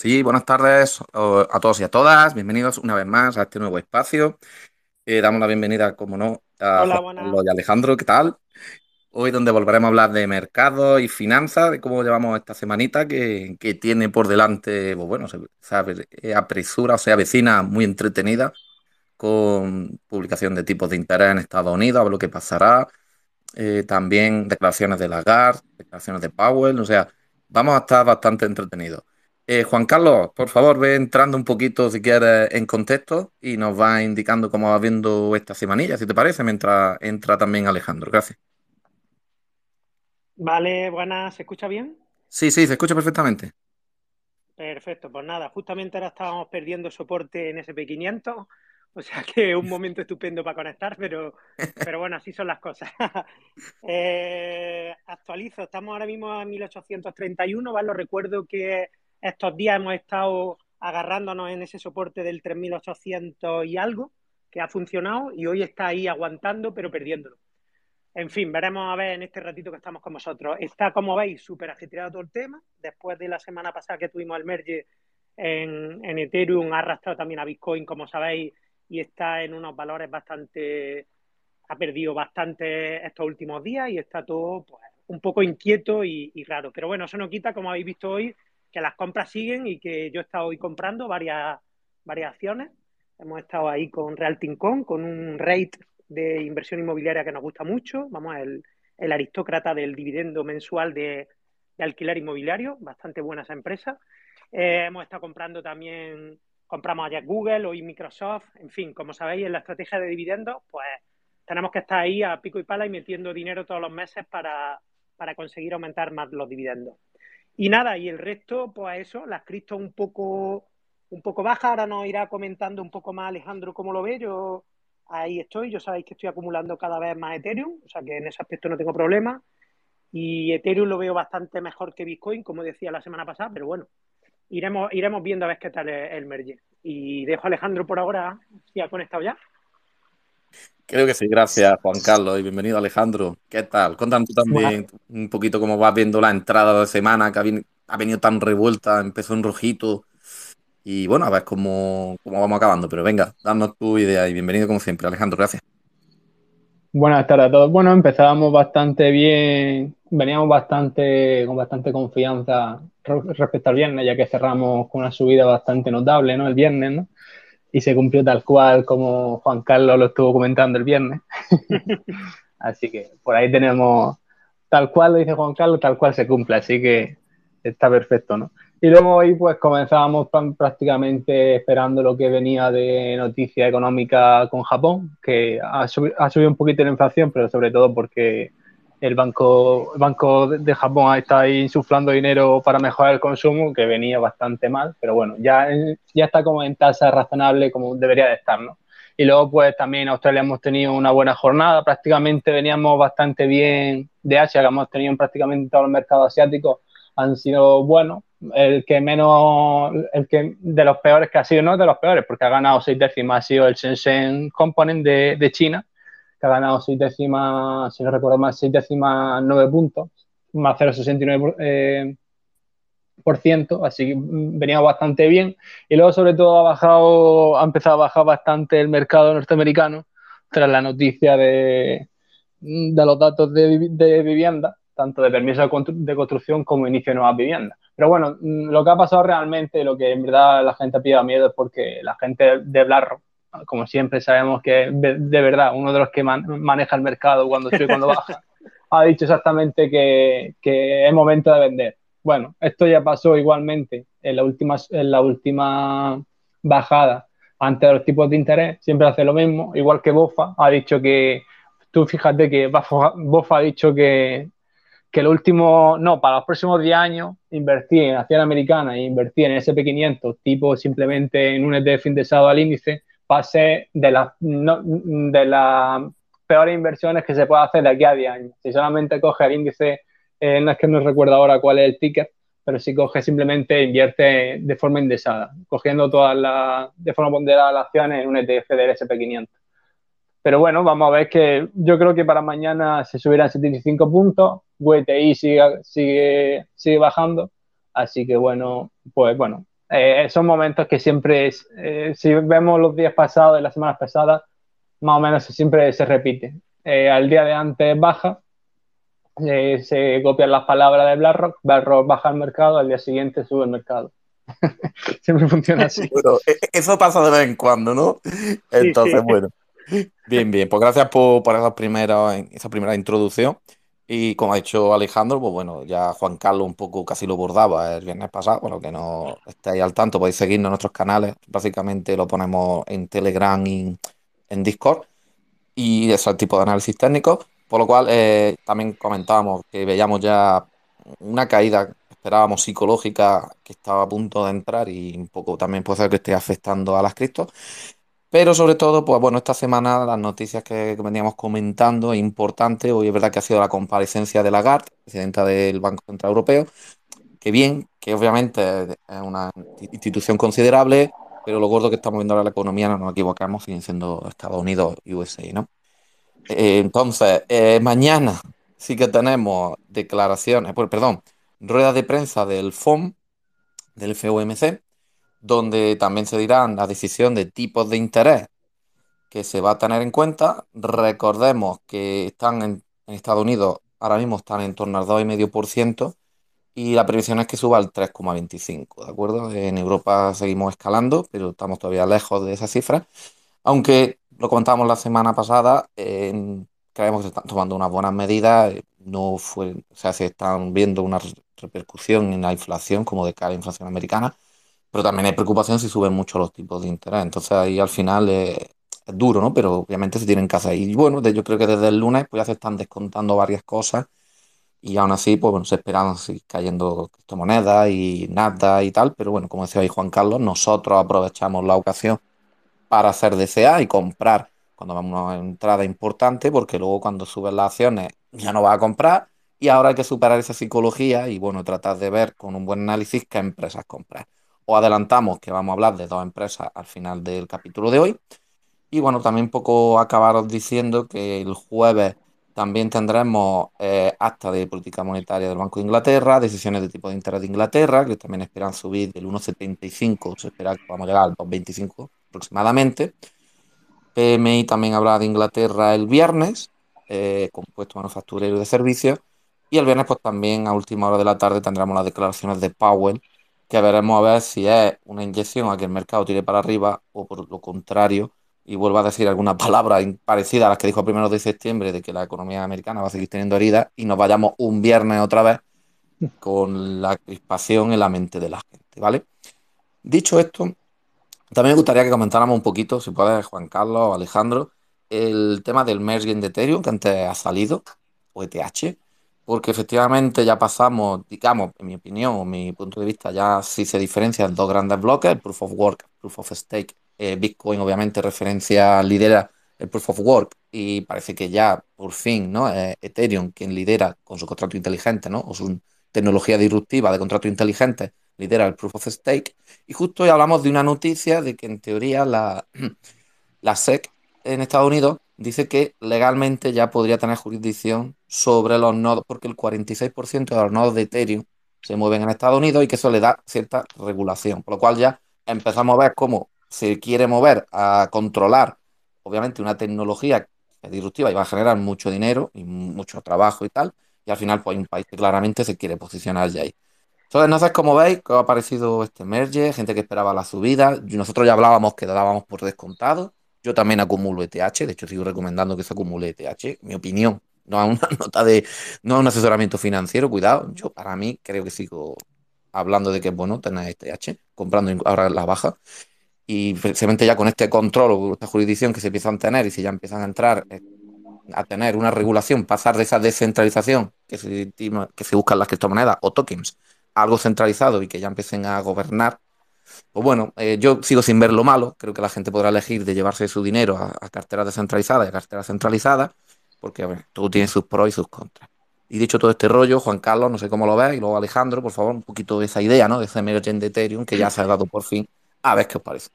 Sí, buenas tardes a todos y a todas. Bienvenidos una vez más a este nuevo espacio. Eh, damos la bienvenida, como no, a Hola, y Alejandro. ¿Qué tal? Hoy donde volveremos a hablar de mercado y finanzas, de cómo llevamos esta semanita que, tiene por delante, pues bueno, se, se apresura o se avecina muy entretenida con publicación de tipos de interés en Estados Unidos, a ver lo que pasará. Eh, también declaraciones de Lagarde, declaraciones de Powell, o sea, vamos a estar bastante entretenidos. Eh, Juan Carlos, por favor, ve entrando un poquito, si quieres, en contexto y nos va indicando cómo va viendo esta semanilla, si te parece, mientras entra también Alejandro. Gracias. Vale, buenas, ¿se escucha bien? Sí, sí, se escucha perfectamente. Perfecto, pues nada, justamente ahora estábamos perdiendo soporte en SP500, o sea que un momento estupendo para conectar, pero, pero bueno, así son las cosas. Eh, actualizo, estamos ahora mismo en 1831, ¿vale? Lo recuerdo que estos días hemos estado agarrándonos en ese soporte del 3800 y algo, que ha funcionado, y hoy está ahí aguantando, pero perdiéndolo. En fin, veremos a ver en este ratito que estamos con vosotros. Está, como veis, súper agitado todo el tema. Después de la semana pasada que tuvimos el merge en, Ethereum, ha arrastrado también a Bitcoin, como sabéis, y está en unos valores bastante. Ha perdido bastante estos últimos días y está todo pues, un poco inquieto y, y raro. Pero bueno, eso no quita, como habéis visto hoy, que las compras siguen y que yo he estado hoy comprando varias, varias acciones. Hemos estado ahí con Realtincom, con un rate de inversión inmobiliaria que nos gusta mucho. Vamos, el, el aristócrata del dividendo mensual de, de, alquiler inmobiliario, bastante buena esa empresa. Eh, hemos estado comprando también, compramos allá Google, hoy Microsoft, en fin, como sabéis, en la estrategia de dividendos, pues tenemos que estar ahí a pico y pala y metiendo dinero todos los meses para, para conseguir aumentar más los dividendos. Y nada, y el resto, pues eso, las cripto un poco, un poco baja. Ahora nos irá comentando un poco más Alejandro cómo lo ve. Yo ahí estoy. Yo sabéis que estoy acumulando cada vez más Ethereum, o sea que en ese aspecto no tengo problema. Y Ethereum lo veo bastante mejor que Bitcoin, como decía la semana pasada, pero bueno, iremos, iremos viendo a ver qué tal el, el merge. Y dejo a Alejandro por ahora, si ha conectado ya. Creo que sí, gracias Juan Carlos y bienvenido Alejandro. ¿Qué tal? Cuéntanos tú también un poquito cómo vas viendo la entrada de semana que ha, venido tan revuelta, empezó en rojito y bueno, a ver cómo, cómo vamos acabando. Pero venga, danos tu idea y bienvenido como siempre, Alejandro, gracias. Buenas tardes a todos. Bueno, empezábamos bastante bien, veníamos bastante con bastante confianza respecto al viernes, ya que cerramos con una subida bastante notable, ¿no? El viernes, ¿no? Y se cumplió tal cual como Juan Carlos lo estuvo comentando el viernes. así que por ahí tenemos tal cual lo dice Juan Carlos, tal cual se cumple, así que está perfecto, ¿no? Y luego hoy pues comenzábamos prácticamente esperando lo que venía de noticia económica con Japón, que ha, subido, ha subido un poquito la inflación, pero sobre todo porque el Banco, el banco de Japón está ahí insuflando dinero para mejorar el consumo, que venía bastante mal, pero bueno, ya, está como en tasa razonable como debería de estar, ¿no? Y luego, pues también en Australia hemos tenido una buena jornada, prácticamente veníamos bastante bien de Asia, que hemos tenido prácticamente todos los mercados asiáticos, han sido buenos. El que menos, el que de los peores que ha sido, no de los peores, porque ha ganado seis décimas, ha sido el Shenzhen Component de China, que ha ganado seis décimas, si no recuerdo más, seis décimas nueve puntos, más 0,69%, eh, por ciento, así que venía bastante bien. Y luego, sobre todo, ha bajado, ha empezado a bajar bastante el mercado norteamericano tras la noticia de, de los datos de, vivienda, tanto de permiso de construcción como inicio de nuevas viviendas. Pero bueno, lo que ha pasado realmente, lo que en verdad la gente pide miedo es porque la gente de Blarro, como siempre sabemos que de verdad uno de los que maneja el mercado cuando sube y cuando baja, ha dicho exactamente que, que, es momento de vender. Bueno, esto ya pasó igualmente en la última, en la última bajada ante los tipos de interés, siempre hace lo mismo, igual que Bofa ha dicho que, tú fíjate que Bofa ha dicho que, que el último, no, para los próximos 10 años, invertir en acción americana e invertir en SP500, tipo simplemente en un ETF indexado al índice, pase de las no, de las peores inversiones que se puede hacer de aquí a 10 años. Si solamente coge el índice, eh, no es que no recuerdo ahora cuál es el ticket, pero si coge simplemente invierte de forma indexada, cogiendo todas las, de forma ponderada las acciones en un ETF del SP500. Pero bueno, vamos a ver que yo creo que para mañana se subirán 75 puntos, WTI sigue, sigue, sigue bajando, así que bueno, pues bueno, eh, son momentos que siempre, eh, si vemos los días pasados y las semanas pasadas, más o menos siempre se repite. Eh, al día de antes baja, se copian las palabras de BlackRock, BlackRock baja el mercado, al día siguiente sube el mercado. siempre funciona así. E, e, eso pasa de vez en cuando, ¿no? Entonces, bueno. Bien, bien. Pues gracias por, por esa, primera, esa primera introducción. Y como ha dicho Alejandro, pues bueno, ya Juan Carlos un poco casi lo bordaba el viernes pasado. Bueno, que no estéis al tanto, podéis seguirnos en nuestros canales. Básicamente lo ponemos en Telegram y en Discord. Y es el tipo de análisis técnico. Por lo cual eh, también comentábamos que veíamos ya una caída, esperábamos psicológica, que estaba a punto de entrar y un poco también puede ser que esté afectando a las criptos. Pero sobre todo, pues bueno, esta semana las noticias que, veníamos comentando, importante, hoy es verdad que ha sido la comparecencia de Lagarde, presidenta del Banco Central Europeo, que bien, que obviamente es una institución considerable, pero lo gordo que estamos viendo ahora la economía, no nos equivocamos, siguen siendo Estados Unidos y USA, ¿no? Eh, entonces, eh, mañana sí que tenemos declaraciones, pues, perdón, rueda de prensa del FOM, del FOMC, donde también se dirán la decisión de tipos de interés que se va a tener en cuenta. Recordemos que están en, Estados Unidos, ahora mismo están en torno al 2,5% y la previsión es que suba al 3,25%, ¿de acuerdo? En Europa seguimos escalando, pero estamos todavía lejos de esa cifra. Aunque lo comentábamos la semana pasada, creemos que se están tomando unas buenas medidas, no fue, o sea, se están viendo una repercusión en la inflación como de cara a la inflación americana pero también hay preocupación si suben mucho los tipos de interés. Entonces ahí al final es, duro, ¿no? Pero obviamente se tienen que hacer. Y bueno, yo creo que desde el lunes pues ya se están descontando varias cosas y aún así, pues bueno, se esperan seguir cayendo criptomonedas y nada y tal. Pero bueno, como decía ahí Juan Carlos, nosotros aprovechamos la ocasión para hacer DCA y comprar cuando vamos a una entrada importante, porque luego cuando suben las acciones ya no va a comprar y ahora hay que superar esa psicología y bueno, tratar de ver con un buen análisis qué empresas comprar adelantamos que vamos a hablar de dos empresas al final del capítulo de hoy. Y bueno, también poco acabaros diciendo que el jueves también tendremos eh, acta de política monetaria del Banco de Inglaterra, decisiones de tipo de interés de Inglaterra, que también esperan subir del 1,75, se espera que vamos a llegar al 2,25 aproximadamente. PMI también habla de Inglaterra el viernes, eh, compuesto manufacturero de servicios. Y el viernes, pues también a última hora de la tarde tendremos las declaraciones de Powell que veremos a ver si es una inyección a que el mercado tire para arriba o por lo contrario y vuelva a decir alguna palabra parecida a las que dijo a primeros de septiembre de que la economía americana va a seguir teniendo heridas y nos vayamos un viernes otra vez con la crispación en la mente de la gente, ¿vale? Dicho esto, también me gustaría que comentáramos un poquito, si puede, Juan Carlos o Alejandro, el tema del merging de Ethereum que antes ha salido, o ETH, porque efectivamente ya pasamos, digamos, en mi opinión o mi punto de vista, ya sí se diferencian dos grandes bloques, el Proof of Work, Proof of Stake. Eh, Bitcoin obviamente referencia, lidera el Proof of Work y parece que ya por fin, ¿no? Ethereum quien lidera con su contrato inteligente, ¿no? O su tecnología disruptiva de contrato inteligente lidera el Proof of Stake. Y justo hoy hablamos de una noticia de que en teoría la, la SEC en Estados Unidos dice que legalmente ya podría tener jurisdicción sobre los nodos, porque el 46% de los nodos de Ethereum se mueven en Estados Unidos y que eso le da cierta regulación, por lo cual ya empezamos a ver cómo se quiere mover a controlar, obviamente, una tecnología disruptiva y va a generar mucho dinero y mucho trabajo y tal, y al final pues hay un país que claramente se quiere posicionar ya ahí. Entonces, no sé cómo veis, que ha parecido este merge, gente que esperaba la subida, nosotros ya hablábamos que dábamos por descontado, yo también acumulo ETH, de hecho sigo recomendando que se acumule ETH, mi opinión, no a una nota de, no a un asesoramiento financiero, cuidado, yo para mí creo que sigo hablando de que es bueno tener ETH, comprando ahora la baja, y precisamente ya con este control o esta jurisdicción que se empiezan a tener y si ya empiezan a entrar eh, a tener una regulación, pasar de esa descentralización que se, que se buscan las criptomonedas o tokens, a algo centralizado y que ya empiecen a gobernar pues bueno, eh, yo sigo sin ver lo malo. Creo que la gente podrá elegir de llevarse su dinero a, carteras descentralizadas y a carteras centralizadas, porque todo tiene sus pros y sus contras. Y dicho todo este rollo, Juan Carlos, no sé cómo lo ves, y luego Alejandro, por favor, un poquito de esa idea, ¿no? De ese merge de Ethereum que ya se ha dado por fin. A ver qué os parece.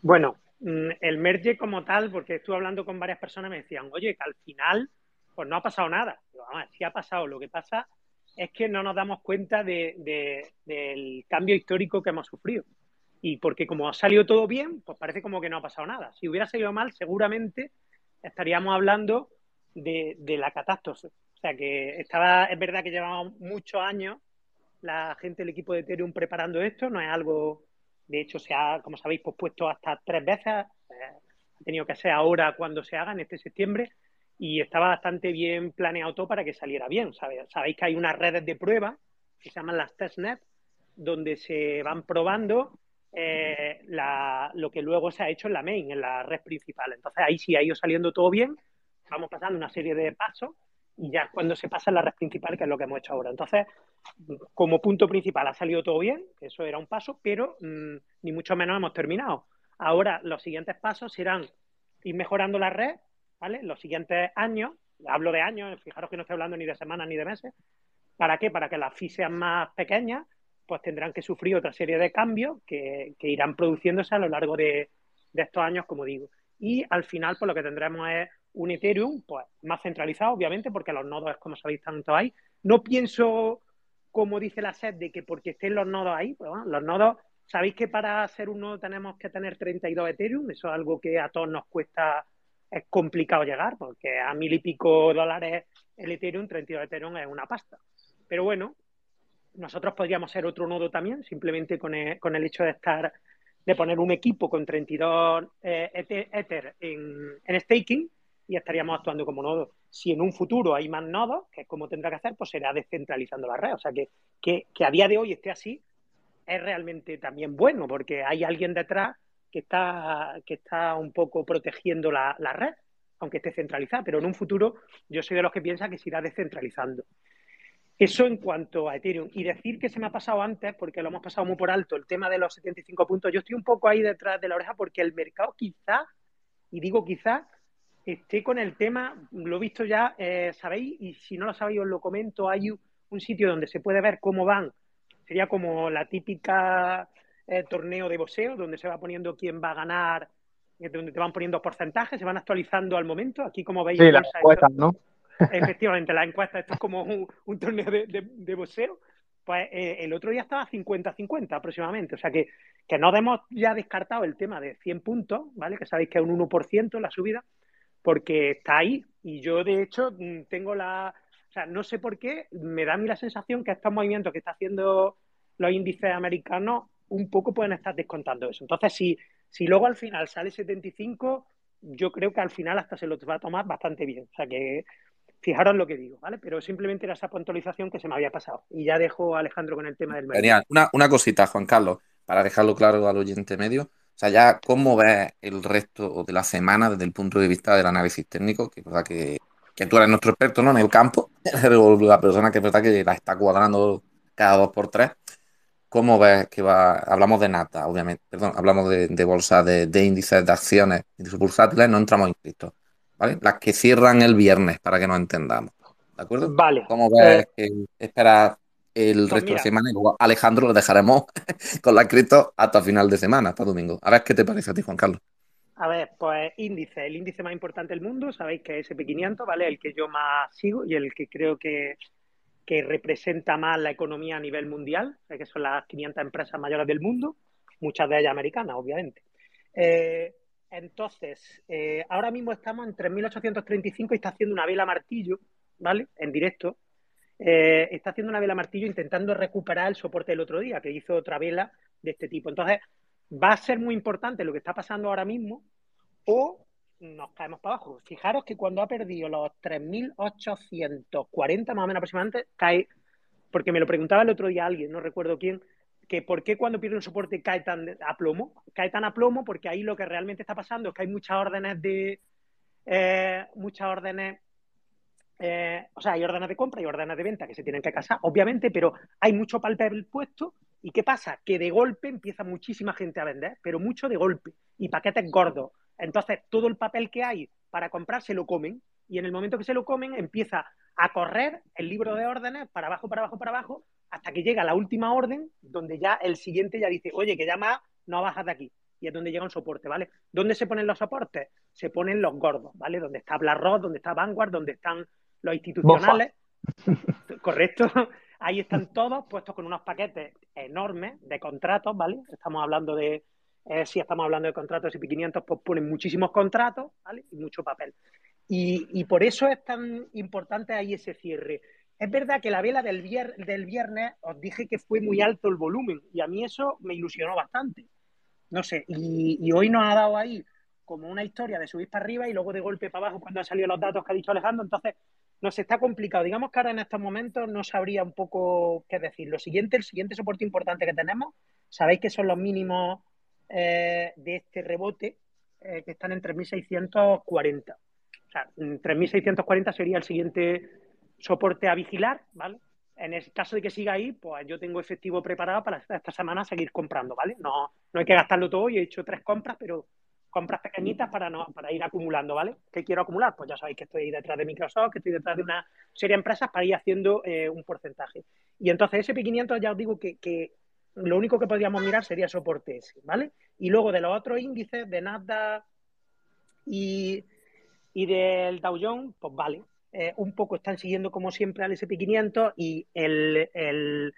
Bueno, mm, el merge como tal, porque estuve hablando con varias personas, me decían, oye, que al final, pues no ha pasado nada. Pero, vamos, sí ha pasado. Lo que pasa es que no nos damos cuenta de, del cambio histórico que hemos sufrido. Y porque como ha salido todo bien, pues parece como que no ha pasado nada. Si hubiera salido mal, seguramente estaríamos hablando de, la catástrofe. O sea que estaba, es verdad que llevamos muchos años la gente del equipo de Ethereum preparando esto, no es algo, de hecho se ha, como sabéis, pospuesto hasta tres veces, eh, ha tenido que ser ahora cuando se haga, en este septiembre, y estaba bastante bien planeado todo para que saliera bien. Sabéis que hay unas redes de prueba que se llaman las testnet, donde se van probando eh, lo que luego se ha hecho en la main, en la red principal. Entonces ahí sí ha ido saliendo todo bien, vamos pasando una serie de pasos y ya cuando se pasa la red principal, que es lo que hemos hecho ahora. Entonces, como punto principal ha salido todo bien, eso era un paso, pero mm, ni mucho menos hemos terminado. Ahora los siguientes pasos serán ir mejorando la red, ¿vale? Los siguientes años, hablo de años, fijaros que no estoy hablando ni de semanas ni de meses. ¿Para qué? Para que las fees sean más pequeñas, pues tendrán que sufrir otra serie de cambios que, irán produciéndose a lo largo de, estos años, como digo. Y al final, pues lo que tendremos es un Ethereum pues, más centralizado, obviamente, porque los nodos, como sabéis, tanto ahí. No pienso, como dice la SED, de que porque estén los nodos ahí, pues bueno, los nodos, sabéis que para ser un nodo tenemos que tener 32 Ethereum, eso es algo que a todos nos cuesta, es complicado llegar, porque a mil y pico dólares el Ethereum, 32 Ethereum es una pasta. Pero bueno, nosotros podríamos ser otro nodo también, simplemente con el, con el hecho de estar, de poner un equipo con 32 eh, Ether en, en, staking y estaríamos actuando como nodo. Si en un futuro hay más nodos, que es como tendrá que hacer, pues será descentralizando la red. O sea que, que, a día de hoy esté así es realmente también bueno, porque hay alguien detrás que está, que está un poco protegiendo la, la red, aunque esté centralizada, pero en un futuro yo soy de los que piensa que se irá descentralizando. Eso en cuanto a Ethereum. Y decir que se me ha pasado antes, porque lo hemos pasado muy por alto, el tema de los 75 puntos, yo estoy un poco ahí detrás de la oreja porque el mercado quizá, y digo quizá, esté con el tema, lo he visto ya, eh, sabéis, y si no lo sabéis os lo comento, hay un sitio donde se puede ver cómo van, sería como la típica eh, torneo de boxeo, donde se va poniendo quién va a ganar, eh, donde te van poniendo porcentajes, se van actualizando al momento, aquí como veis... Sí, las ¿no? Efectivamente, la encuesta, esto es como un, torneo de, de, boxeo. Pues eh, el otro día estaba 50-50 aproximadamente. O sea que, que no hemos ya descartado el tema de 100 puntos, ¿vale? Que sabéis que es un 1% la subida, porque está ahí. Y yo, de hecho, mm, tengo la. O sea, no sé por qué, me da a mí la sensación que estos movimientos que está haciendo los índices americanos un poco pueden estar descontando eso. Entonces, si, si luego al final sale 75, yo creo que al final hasta se lo va a tomar bastante bien. O sea que Fijaros lo que digo, ¿vale? Pero simplemente era esa puntualización que se me había pasado. Y ya dejo a Alejandro con el tema del mercado. Genial. Una, una cosita, Juan Carlos, para dejarlo claro al oyente medio. O sea, ya, ¿cómo ves el resto de la semana desde el punto de vista del análisis técnico? Que es verdad que, que tú eres nuestro experto, ¿no? En el campo, la persona que es verdad que la está cuadrando cada dos por tres. ¿Cómo ves que va? Hablamos de nata, obviamente, perdón, hablamos de, de bolsa, de, de, índices de acciones de bursátiles, no entramos en Cristo. Las que cierran el viernes, para que nos entendamos. ¿De acuerdo? Vale. ¿Cómo ves eh, que esperar el pues resto de semana? Alejandro lo dejaremos con la cripto hasta final de semana, hasta domingo. A ver qué te parece a ti, Juan Carlos. A ver, pues índice, el índice más importante del mundo, sabéis que es SP500, ¿vale? El que yo más sigo y el que creo que, que representa más la economía a nivel mundial, que son las 500 empresas mayores del mundo, muchas de ellas americanas, obviamente. Eh, entonces, eh, ahora mismo estamos en 3.835 y está haciendo una vela martillo, ¿vale? En directo. Eh, está haciendo una vela martillo intentando recuperar el soporte del otro día, que hizo otra vela de este tipo. Entonces, va a ser muy importante lo que está pasando ahora mismo o nos caemos para abajo. Fijaros que cuando ha perdido los 3.840 más o menos aproximadamente, cae, porque me lo preguntaba el otro día alguien, no recuerdo quién, que por qué cuando pierde un soporte cae tan a plomo. Cae tan a plomo porque ahí lo que realmente está pasando es que hay muchas órdenes de. Eh, muchas órdenes. Eh, o sea, hay órdenes de compra y órdenes de venta que se tienen que casar, obviamente, pero hay mucho papel puesto. ¿Y qué pasa? Que de golpe empieza muchísima gente a vender, pero mucho de golpe. Y paquetes gordos. Entonces, todo el papel que hay para comprar se lo comen. Y en el momento que se lo comen, empieza a correr el libro de órdenes para abajo, para abajo, para abajo, hasta que llega la última orden, donde ya el siguiente ya dice, oye, que ya más no bajas de aquí. Y es donde llega un soporte, ¿vale? ¿Dónde se ponen los soportes? Se ponen los gordos, ¿vale? Donde está BlackRock, donde está Vanguard, donde están los institucionales. Correcto. Ahí están todos puestos con unos paquetes enormes de contratos, ¿vale? Estamos hablando de, eh, si estamos hablando de contratos SP500, pues ponen muchísimos contratos, ¿vale? Y mucho papel. Y, y, por eso es tan importante ahí ese cierre. Es verdad que la vela del, del viernes os dije que fue muy alto el volumen y a mí eso me ilusionó bastante. No sé, y, y hoy nos ha dado ahí como una historia de subir para arriba y luego de golpe para abajo cuando han salido los datos que ha dicho Alejandro. Entonces, nos está complicado. Digamos que ahora en estos momentos no sabría un poco qué decir. Lo siguiente, el siguiente soporte importante que tenemos, sabéis que son los mínimos eh, de este rebote, eh, que están en 3.640. O sea, 3.640 sería el siguiente soporte a vigilar, ¿vale? En el caso de que siga ahí, pues yo tengo efectivo preparado para esta semana seguir comprando, ¿vale? No, no hay que gastarlo todo. y he hecho tres compras, pero compras pequeñitas para, no, para ir acumulando, ¿vale? ¿Qué quiero acumular? Pues ya sabéis que estoy detrás de Microsoft, que estoy detrás de una serie de empresas para ir haciendo eh, un porcentaje. Y entonces SP500 ya os digo que, que, lo único que podríamos mirar sería soporte ese, ¿vale? Y luego de los otros índices, de Nasdaq y, y del Dow Jones, pues vale. Eh, un poco están siguiendo como siempre al SP500 y el, el,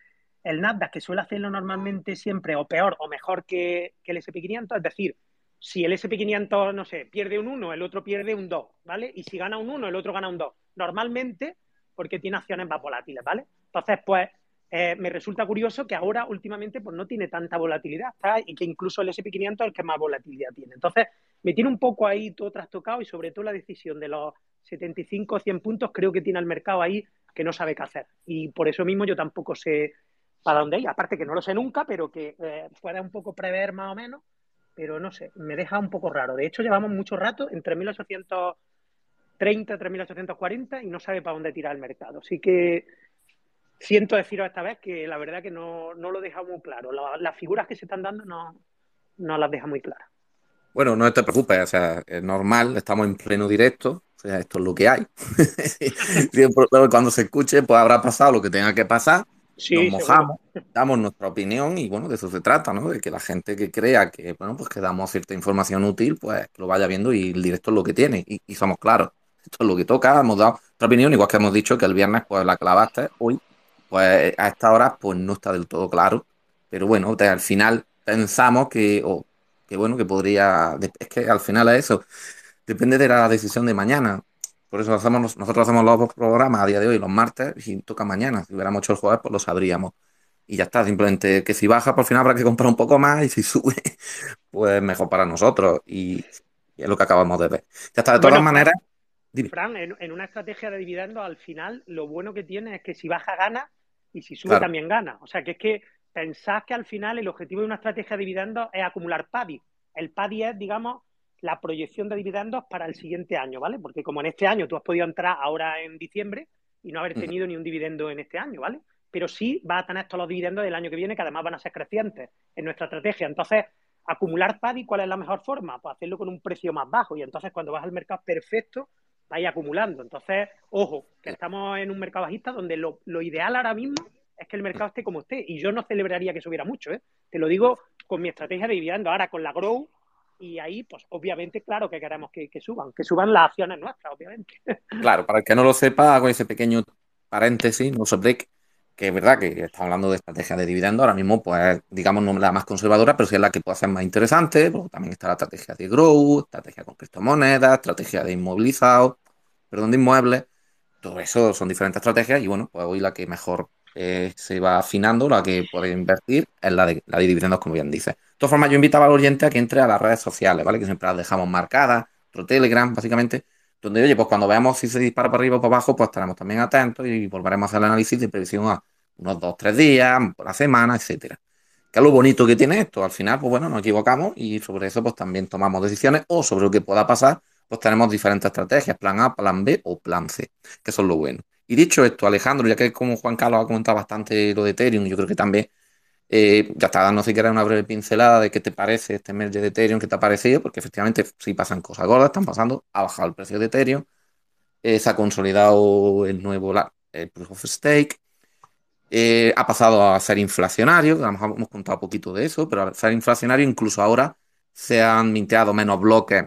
el Nasdaq, que suele hacerlo normalmente siempre o peor o mejor que, que el SP500, es decir, si el SP500, no sé, pierde un 1, el otro pierde un 2, ¿vale? Y si gana un 1, el otro gana un 2. Normalmente, porque tiene acciones más volátiles, ¿vale? Entonces, pues, eh, me resulta curioso que ahora, últimamente, pues no tiene tanta volatilidad, ¿está? Y que incluso el SP500 es el que más volatilidad tiene. Entonces, me tiene un poco ahí todo trastocado y sobre todo la decisión de los 75 o 100 puntos, creo que tiene el mercado ahí que no sabe qué hacer. Y por eso mismo yo tampoco sé para dónde ir. Aparte que no lo sé nunca, pero que eh, pueda un poco prever más o menos pero no sé, me deja un poco raro. De hecho, llevamos mucho rato entre 1830 y 1840 y no sabe para dónde tirar el mercado. Así que siento deciros esta vez que la verdad que no, no lo deja muy claro. La, las figuras que se están dando no, no las deja muy claras. Bueno, no te preocupes, o sea, es normal, estamos en pleno directo, o sea, esto es lo que hay. Cuando se escuche, pues habrá pasado lo que tenga que pasar Sí, nos mojamos, damos nuestra opinión y bueno, de eso se trata, ¿no? De que la gente que crea que, bueno, pues que damos cierta información útil, pues lo vaya viendo y el directo es lo que tiene y, somos claros. Esto es lo que toca, hemos dado nuestra opinión, igual que hemos dicho que el viernes pues la clavaste, hoy pues a esta hora pues no está del todo claro, pero bueno, al final pensamos que, o que bueno, que podría, es que al final es eso, depende de la decisión de mañana. Por eso hacemos, nosotros hacemos los programas a día de hoy, los martes, y toca mañana. Si hubiéramos hecho el jueves, pues lo sabríamos. Y ya está, simplemente que si baja, por fin habrá que comprar un poco más, y si sube, pues mejor para nosotros. Y, es lo que acabamos de ver. Ya está, de todas maneras. Fran, en, una estrategia de dividendos, al final, lo bueno que tiene es que si baja, gana, y si sube, también gana. O sea, que es que pensás que al final el objetivo de una estrategia de dividendos es acumular PADI. El PADI es, digamos, la proyección de dividendos para el siguiente año, ¿vale? Porque como en este año tú has podido entrar ahora en diciembre y no haber tenido ni un dividendo en este año, ¿vale? Pero sí vas a tener todos los dividendos del año que viene, que además van a ser crecientes en nuestra estrategia. Entonces, acumular PADI, ¿cuál es la mejor forma? Pues hacerlo con un precio más bajo y entonces cuando vas al mercado perfecto, vais acumulando. Entonces, ojo, que estamos en un mercado bajista donde lo, lo ideal ahora mismo es que el mercado esté como esté. Y yo no celebraría que subiera mucho, ¿eh? Te lo digo con mi estrategia de dividendos. Ahora, con la Grow, y ahí, pues obviamente, claro que queremos que, suban, que suban las acciones nuestras, obviamente. Claro, para el que no lo sepa, hago ese pequeño paréntesis, no sé que es verdad que estamos hablando de estrategia de dividendo, ahora mismo, pues, digamos, no la más conservadora, pero sí es la que puede ser más interesante, porque también está la estrategia de growth, estrategia con criptomonedas, estrategia de inmovilizados, perdón, de inmuebles, todo eso son diferentes estrategias y bueno, pues hoy la que mejor eh, se va afinando, la que puede invertir es la de, la de dividendos, como bien dice. De todas formas, yo invitaba al oyente a que entre a las redes sociales, ¿vale? Que siempre las dejamos marcadas, otro Telegram, básicamente, donde, oye, pues cuando veamos si se dispara para arriba o para abajo, pues estaremos también atentos y volveremos a hacer el análisis de previsión a unos dos, tres días, por la semana, etcétera. Que es lo bonito que tiene esto. Al final, pues bueno, nos equivocamos y sobre eso, pues también tomamos decisiones o sobre lo que pueda pasar, pues tenemos diferentes estrategias, plan A, plan B o plan C, que son lo bueno. Y dicho esto, Alejandro, ya que como Juan Carlos ha comentado bastante lo de Ethereum, yo creo que también eh, ya está dando siquiera una breve pincelada de qué te parece este merge de Ethereum, qué te ha parecido, porque efectivamente sí pasan cosas gordas, están pasando, ha bajado el precio de Ethereum, eh, se ha consolidado el nuevo el Proof of Stake, eh, ha pasado a ser inflacionario, hemos, hemos contado poquito de eso, pero a ser inflacionario incluso ahora se han minteado menos bloques,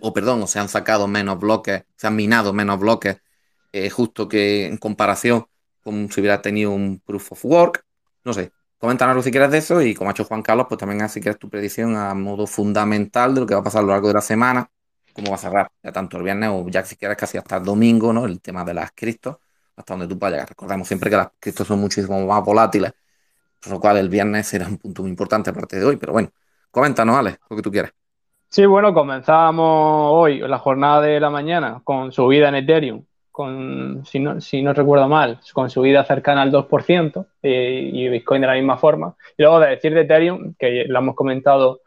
o perdón, o se han sacado menos bloques, se han minado menos bloques eh, justo que en comparación como si hubiera tenido un proof of work, no sé. Coméntanos si quieres de eso y como ha hecho Juan Carlos, pues también así que es tu predicción a modo fundamental de lo que va a pasar a lo largo de la semana, cómo va a cerrar, ya tanto el viernes o ya si quieres casi hasta el domingo, ¿no? El tema de las criptos, hasta donde tú puedas llegar. Recordemos siempre que las criptos son muchísimo más volátiles, por lo cual el viernes será un punto muy importante aparte de hoy, pero bueno, coméntanos, Alex, lo que tú quieras. Sí, bueno, comenzábamos hoy la jornada de la mañana con subida en Ethereum, si, no, si no recuerdo mal, con subida cercana al 2% eh, y Bitcoin de la misma forma. Y luego de decir de Ethereum, que lo hemos comentado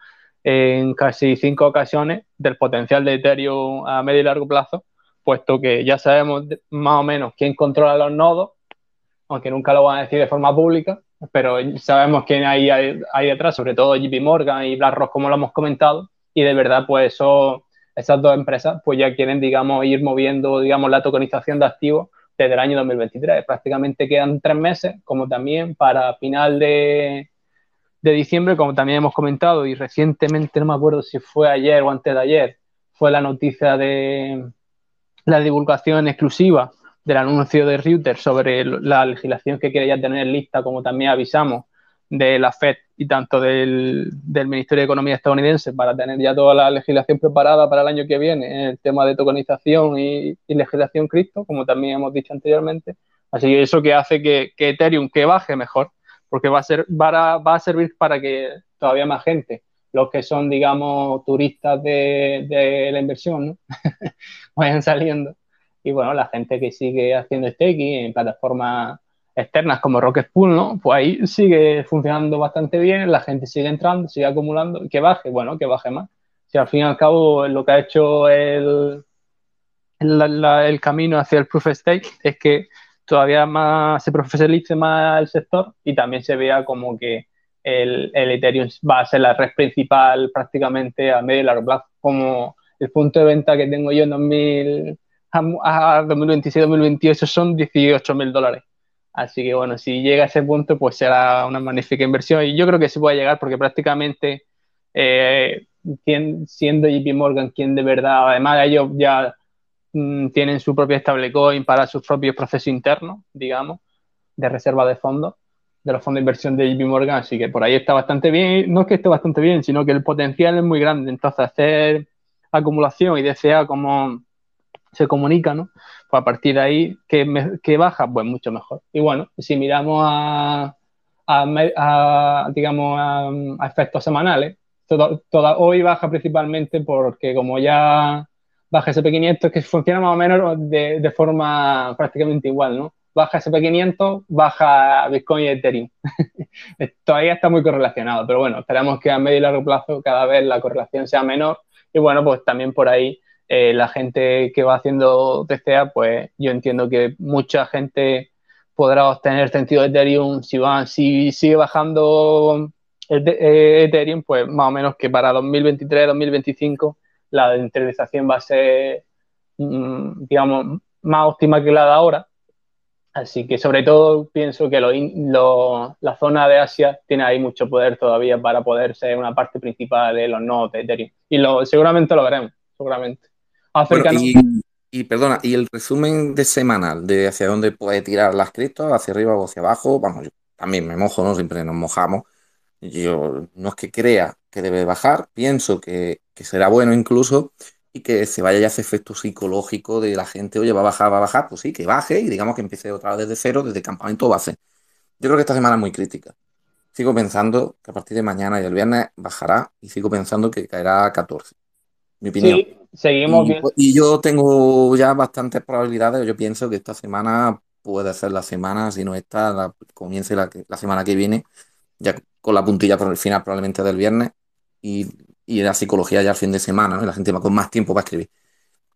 en casi cinco ocasiones, del potencial de Ethereum a medio y largo plazo, puesto que ya sabemos más o menos quién controla los nodos, aunque nunca lo van a decir de forma pública, pero sabemos quién hay, hay, hay detrás, sobre todo JP Morgan y BlackRock, como lo hemos comentado, y de verdad, pues eso, esas dos empresas, pues ya quieren, digamos, ir moviendo, digamos, la tokenización de activos desde el año 2023. Prácticamente quedan tres meses, como también para final de, de diciembre, como también hemos comentado, y recientemente, no me acuerdo si fue ayer o antes de ayer, fue la noticia de la divulgación exclusiva del anuncio de Reuters sobre la legislación que quiere ya tener lista, como también avisamos, de la FED y tanto del, Ministerio de Economía estadounidense para tener ya toda la legislación preparada para el año que viene en el tema de tokenización y, legislación cripto, como también hemos dicho anteriormente. Así que eso que hace que, Ethereum que baje mejor, porque va a, ser, va, a, servir para que todavía más gente, los que son, digamos, turistas de, la inversión, vayan saliendo. Y bueno, la gente que sigue haciendo staking en plataformas externas como Rocket Pool, ¿no? Pues ahí sigue funcionando bastante bien, la gente sigue entrando, sigue acumulando, que baje, bueno, que baje más. Si al fin y al cabo lo que ha hecho el, el, camino hacia el proof of stake es que todavía más se profesionalice más el sector y también se vea como que el, el, Ethereum va a ser la red principal prácticamente a medio y largo plazo, como el punto de venta que tengo yo en 2000, a, 2026-2028 son 18 mil dólares Así que bueno, si llega a ese punto, pues será una magnífica inversión. Y yo creo que se puede llegar porque prácticamente eh, siendo JP Morgan quien de verdad, además ellos ya mm, tienen su propia stablecoin para sus propios procesos internos, digamos, de reserva de fondos, de los fondos de inversión de JP Morgan. Así que por ahí está bastante bien. No es que esté bastante bien, sino que el potencial es muy grande. Entonces, hacer acumulación y DCA como se comunica, ¿no? Pues a partir de ahí, que, baja? Pues mucho mejor. Y bueno, si miramos a, digamos, a, efectos semanales, toda, hoy baja principalmente porque como ya baja SP500, que funciona más o menos de, forma prácticamente igual, ¿no? Baja SP500, baja Bitcoin y Ethereum. Todavía está muy correlacionado, pero bueno, esperamos que a medio y largo plazo cada vez la correlación sea menor y bueno, pues también por ahí eh, la gente que va haciendo TCA, pues yo entiendo que mucha gente podrá obtener sentido de Ethereum si, va, si sigue bajando eh, Ethereum, pues más o menos que para 2023-2025 la interiorización va a ser, mm, digamos, más óptima que la de ahora. Así que sobre todo pienso que la zona de Asia tiene ahí mucho poder todavía para poder ser una parte principal de los nodos de Ethereum. Y lo, seguramente lo veremos, seguramente y, perdona, y el resumen de semanal de hacia dónde puede tirar las criptos, hacia arriba o hacia abajo, vamos, yo también me mojo, ¿no? Siempre nos mojamos. Yo no es que crea que debe bajar, pienso que, será bueno incluso y que se vaya ya ese efecto psicológico de la gente, oye, va a bajar, va a bajar, pues sí, que baje y digamos que empiece otra vez desde cero, desde campamento base. Yo creo que esta semana es muy crítica. Sigo pensando que a partir de mañana y el viernes bajará y sigo pensando que caerá a 14. Mi opinión. Seguimos y, Y yo tengo ya bastantes probabilidades. Yo pienso que esta semana puede ser la semana, si no esta, la, comience la, la semana que viene, ya con la puntilla por el final probablemente del viernes y, la psicología ya al fin de semana, ¿no? la gente va con más tiempo para escribir.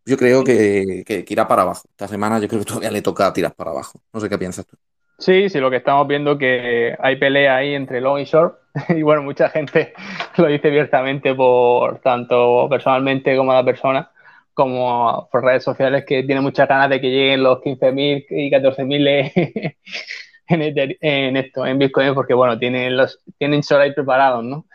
Yo creo que, que, que, irá para abajo. Esta semana yo creo que todavía le toca tirar para abajo. No sé qué piensas tú. Sí, sí, lo que estamos viendo que hay pelea ahí entre long y short y bueno, mucha gente lo dice abiertamente por tanto personalmente como la persona, como por redes sociales que tiene muchas ganas de que lleguen los 15.000 y 14.000 en, en esto, en Bitcoin, porque bueno, tienen los tienen ahí preparados, ¿no?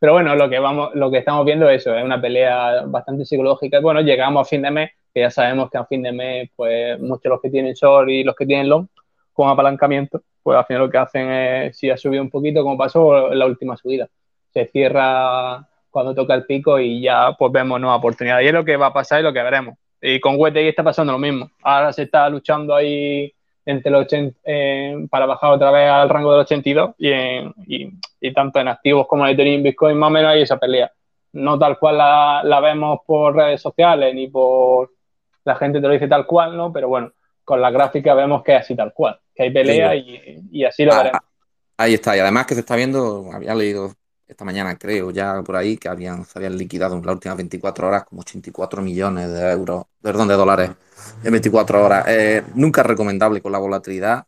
Pero bueno, lo que vamos, lo que estamos viendo es eso, es una pelea bastante psicológica. Bueno, llegamos a fin de mes, que ya sabemos que a fin de mes, pues muchos los que tienen short y los que tienen long, con apalancamiento, pues al final lo que hacen es, si ha subido un poquito, como pasó en la última subida, se cierra cuando toca el pico y ya pues vemos nueva oportunidad. Y es lo que va a pasar y lo que veremos. Y con WTI está pasando lo mismo. Ahora se está luchando ahí entre los 80, eh, para bajar otra vez al rango del 82 y, y, y, tanto en activos como en Ethereum Bitcoin más o menos hay esa pelea. No tal cual la, la, vemos por redes sociales ni por la gente te lo dice tal cual, ¿no? Pero bueno, con la gráfica vemos que es así tal cual, que hay pelea y, y, así lo ah, veremos. Ahí está, y además que se está viendo, había leído esta mañana creo ya por ahí que habían, se habían liquidado en las últimas 24 horas como 84 millones de euros, perdón, de dólares en 24 horas. Eh, nunca es recomendable con la volatilidad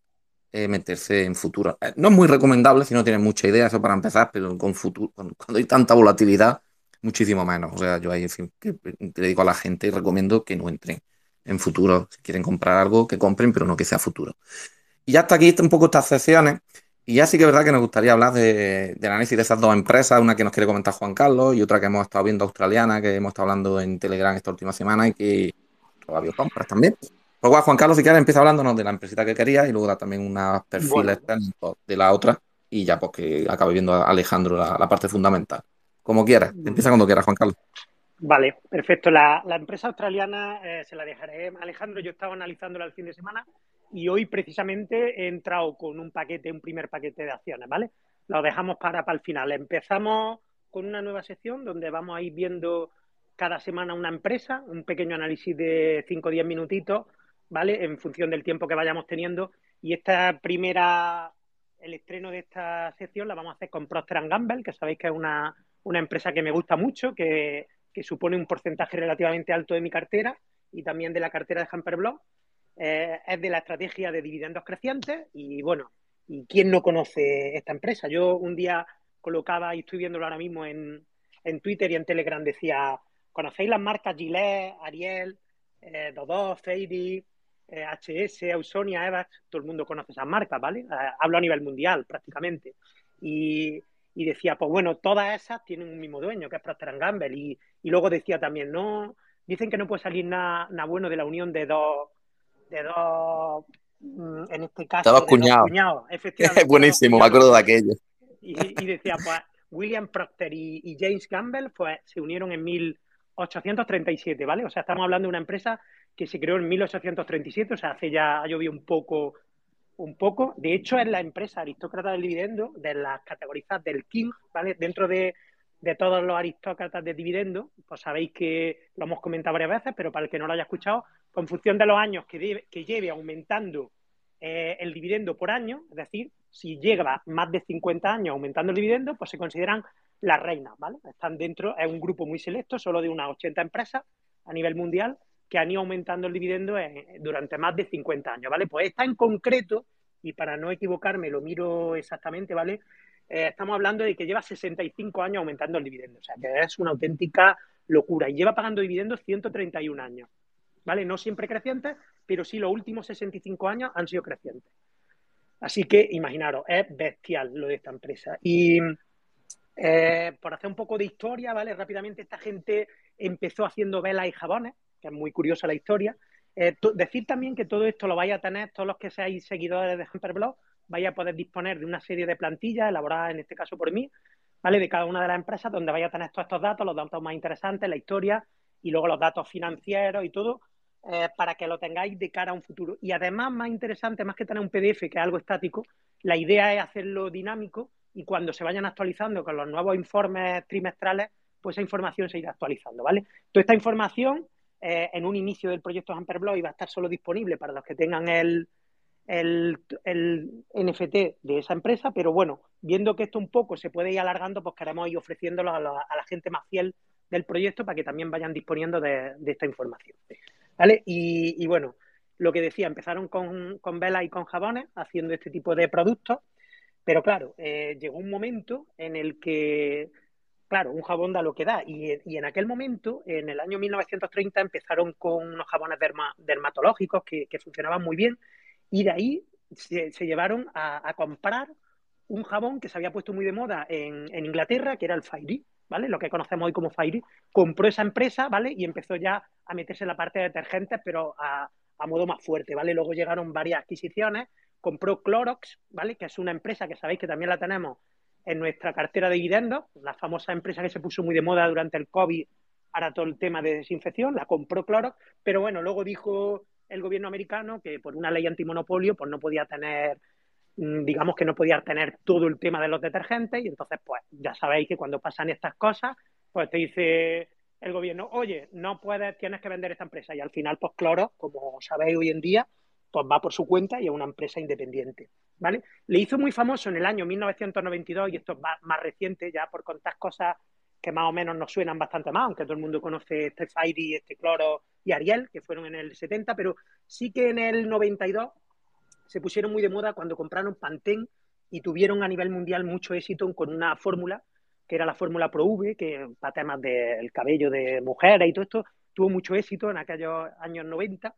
eh, meterse en futuro. Eh, no es muy recomendable si no tienes mucha idea, eso para empezar, pero con futuro, cuando, cuando hay tanta volatilidad, muchísimo menos. O sea, yo ahí en fin, que, que le digo a la gente y recomiendo que no entren en futuro. Si quieren comprar algo, que compren, pero no que sea futuro. Y ya hasta aquí un poco estas sesiones. Y ya sí que es verdad que nos gustaría hablar de, del análisis de esas dos empresas, una que nos quiere comentar Juan Carlos y otra que hemos estado viendo australiana, que hemos estado hablando en Telegram esta última semana y que todavía compras también. Pues bueno, Juan Carlos, si quieres, empieza hablándonos de la empresita que quería y luego da también unos perfiles bueno. de la otra y ya pues que acabe viendo a Alejandro la, la parte fundamental. Como quieras, empieza cuando quieras, Juan Carlos. Vale, perfecto. La, la empresa australiana eh, se la dejaré. Alejandro, yo estaba analizándola el fin de semana y hoy precisamente he entrado con un paquete, un primer paquete de acciones, ¿vale? Lo dejamos para, para el final. Empezamos con una nueva sección donde vamos a ir viendo cada semana una empresa, un pequeño análisis de 5 o 10 minutitos, ¿vale? En función del tiempo que vayamos teniendo. Y esta primera, el estreno de esta sección la vamos a hacer con Procter Gamble, que sabéis que es una, una empresa que me gusta mucho, que, que supone un porcentaje relativamente alto de mi cartera y también de la cartera de Hamper Block eh, es de la estrategia de dividendos crecientes y bueno, ¿y quién no conoce esta empresa? Yo un día colocaba, y estoy viéndolo ahora mismo en, en Twitter y en Telegram, decía, ¿conocéis las marcas Gillette, Ariel, eh, Fady, eh, HS, Ausonia, Evax? Todo el mundo conoce esas marcas, ¿vale? Eh, hablo a nivel mundial prácticamente. Y, y, decía, pues bueno, todas esas tienen un mismo dueño, que es Procter Gamble. Y, y luego decía también, no, dicen que no puede salir nada na bueno de la unión de dos de dos, mm, en este caso, de dos cuñados. cuñados efectivamente. Buenísimo, me acuerdo de aquello. Y, y decía, pues, William Procter y, y, James Campbell pues, se unieron en 1837, ¿vale? O sea, estamos hablando de una empresa que se creó en 1837, o sea, hace ya ha llovido un poco, un poco. De hecho, es la empresa aristócrata del dividendo de las categorías del King, ¿vale? Dentro de, de todos los aristócratas de dividendo, pues sabéis que lo hemos comentado varias veces, pero para el que no lo haya escuchado, con función de los años que, debe, que lleve aumentando eh, el dividendo por año, es decir, si llega más de 50 años aumentando el dividendo, pues se consideran las reinas, ¿vale? Están dentro, es un grupo muy selecto, solo de unas 80 empresas a nivel mundial que han ido aumentando el dividendo en, durante más de 50 años, ¿vale? Pues esta en concreto, y para no equivocarme, lo miro exactamente, ¿vale? Eh, estamos hablando de que lleva 65 años aumentando el dividendo, o sea, que es una auténtica locura y lleva pagando dividendos 131 años. ¿vale? No siempre crecientes, pero sí los últimos 65 años han sido crecientes. Así que imaginaros, es bestial lo de esta empresa. Y eh, por hacer un poco de historia, ¿vale? Rápidamente esta gente empezó haciendo velas y jabones, que es muy curiosa la historia. Eh, decir también que todo esto lo vais a tener, todos los que seáis seguidores de Hamperblog, vais a poder disponer de una serie de plantillas elaboradas en este caso por mí, ¿vale? De cada una de las empresas, donde vais a tener todos estos datos, los datos más interesantes, la historia y luego los datos financieros y todo, eh, para que lo tengáis de cara a un futuro. Y además, más interesante, más que tener un PDF, que es algo estático, la idea es hacerlo dinámico y cuando se vayan actualizando con los nuevos informes trimestrales, pues esa información se irá actualizando, ¿vale? Toda esta información eh, en un inicio del proyecto Amperblog iba a estar solo disponible para los que tengan el, el, NFT de esa empresa, pero bueno, viendo que esto un poco se puede ir alargando, pues queremos ir ofreciéndolo a la, a la gente más fiel del proyecto para que también vayan disponiendo de, esta información. ¿Vale? Y, y, bueno, lo que decía, empezaron con, con velas y con jabones haciendo este tipo de productos, pero claro, eh, llegó un momento en el que, claro, un jabón da lo que da. Y, en aquel momento, en el año 1930, empezaron con unos jabones derma, dermatológicos que, funcionaban muy bien y de ahí se, llevaron a, comprar un jabón que se había puesto muy de moda en, en Inglaterra, que era el Fairy. ¿vale? Lo que conocemos hoy como Fairy, compró esa empresa, ¿vale? Y empezó ya a meterse en la parte de detergentes, pero a, a modo más fuerte, ¿vale? Luego llegaron varias adquisiciones, compró Clorox, ¿vale? Que es una empresa que sabéis que también la tenemos en nuestra cartera de dividendos, la famosa empresa que se puso muy de moda durante el COVID para todo el tema de desinfección, la compró Clorox, pero bueno, luego dijo el gobierno americano que por una ley antimonopolio pues no podía tener mm, digamos que no podía tener todo el tema de los detergentes y entonces pues ya sabéis que cuando pasan estas cosas pues te dice el gobierno, oye, no puedes, tienes que vender esta empresa y al final pues Clorox, como sabéis hoy en día, pues va por su cuenta y es una empresa independiente, ¿vale? Le hizo muy famoso en el año 1992, y esto es más, reciente, ya por contar cosas que más o menos nos suenan bastante más, aunque todo el mundo conoce este Fairy, este Cloro y Ariel, que fueron en el 70, pero sí que en el 92 se pusieron muy de moda cuando compraron Pantene y tuvieron a nivel mundial mucho éxito con una fórmula que era la fórmula Pro V, que para temas del cabello de mujeres y todo esto, tuvo mucho éxito en aquellos años 90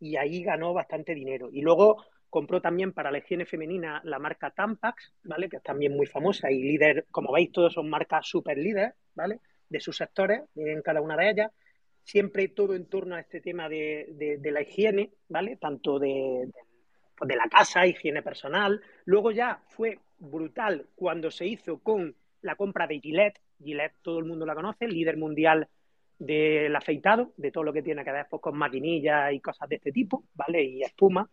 y ahí ganó bastante dinero. Y luego compró también para la higiene femenina la marca Tampax, ¿vale? Que es también muy famosa y líder, como veis, todos son marcas super líderes, ¿vale? De sus sectores, en cada una de ellas. Siempre todo en torno a este tema de, la higiene, ¿vale? Tanto de, pues de la casa, higiene personal. Luego ya fue brutal cuando se hizo con la compra de Gillette. Gillette todo el mundo la conoce, líder mundial del afeitado, de todo lo que tiene que ver pues, con maquinillas y cosas de este tipo, ¿vale? Y espuma.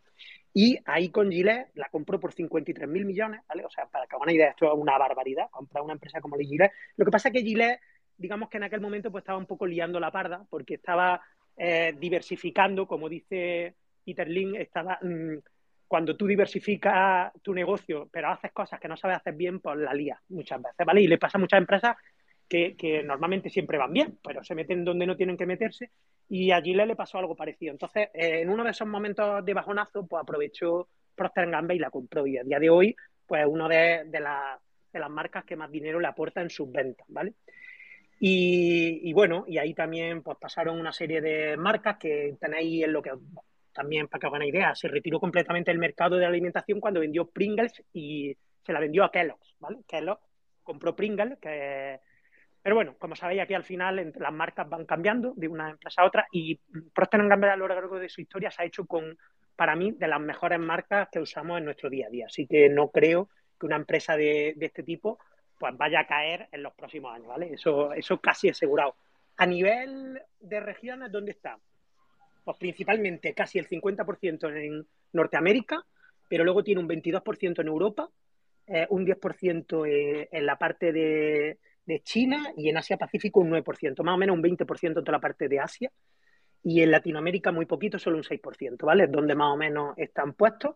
Y ahí con Gillette la compró por 53 mil millones, ¿vale? O sea, para que hagan una idea, esto es una barbaridad, comprar una empresa como Gillette. Lo que pasa es que Gillette, digamos que en aquel momento pues estaba un poco liando la parda, porque estaba eh, diversificando, como dice Peter Lynn, estaba... Mm, cuando tú diversificas tu negocio, pero haces cosas que no sabes hacer bien, pues la lías muchas veces, ¿vale? Y le pasa a muchas empresas que, normalmente siempre van bien, pero se meten donde no tienen que meterse y allí le pasó algo parecido. Entonces, eh, en uno de esos momentos de bajonazo, pues aprovechó Procter Gamble y la compró y a día de hoy, pues uno de, de, las marcas que más dinero le aporta en sus ventas, ¿vale? Y, bueno, y ahí también pues pasaron una serie de marcas que tenéis en lo que también para que hagan una idea, se retiró completamente el mercado de la alimentación cuando vendió Pringles y se la vendió a Kellogg's, ¿vale? Kellogg's compró Pringles, que pero bueno, como sabéis, aquí al final las marcas van cambiando de una empresa a otra y Procter Gamble a lo largo de su historia se ha hecho con, para mí, de las mejores marcas que usamos en nuestro día a día. Así que no creo que una empresa de, este tipo pues vaya a caer en los próximos años, ¿vale? Eso, eso casi asegurado. A nivel de regiones, ¿dónde está? Pues principalmente casi el 50% en Norteamérica, pero luego tiene un 22% en Europa, eh, un 10% eh, en la parte de, de China y en Asia Pacífico un 9%, más o menos un 20% en toda la parte de Asia y en Latinoamérica muy poquito, solo un 6%, ¿vale? Donde más o menos están puestos.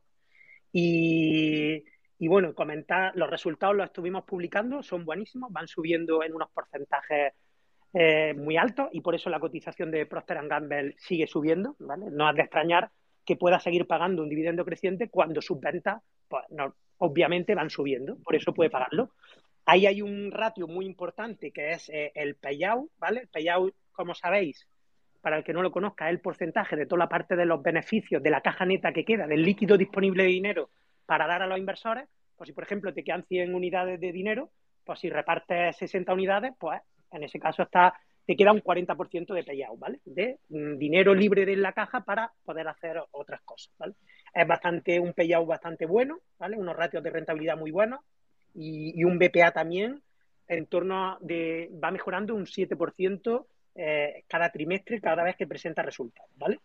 Y, bueno, comentar, los resultados los estuvimos publicando, son buenísimos, van subiendo en unos porcentajes eh, muy altos y por eso la cotización de Procter Gamble sigue subiendo, ¿vale? No has de extrañar que pueda seguir pagando un dividendo creciente cuando sus ventas, pues, obviamente, van subiendo, por eso puede pagarlo. Ahí hay un ratio muy importante que es eh, el payout, ¿vale? El payout, como sabéis, para el que no lo conozca, es el porcentaje de toda la parte de los beneficios de la caja neta que queda, del líquido disponible de dinero para dar a los inversores. Pues si, por ejemplo, te quedan 100 unidades de dinero, pues si repartes 60 unidades, pues en ese caso está, te queda un 40% de payout, ¿vale? De mm, dinero libre de la caja para poder hacer otras cosas. Es bastante, un payout bastante bueno, ¿vale? Unos ratios de rentabilidad muy buenos y, un BPA también en torno de, va mejorando un 7% eh, cada trimestre, cada vez que presenta resultados, ¿vale?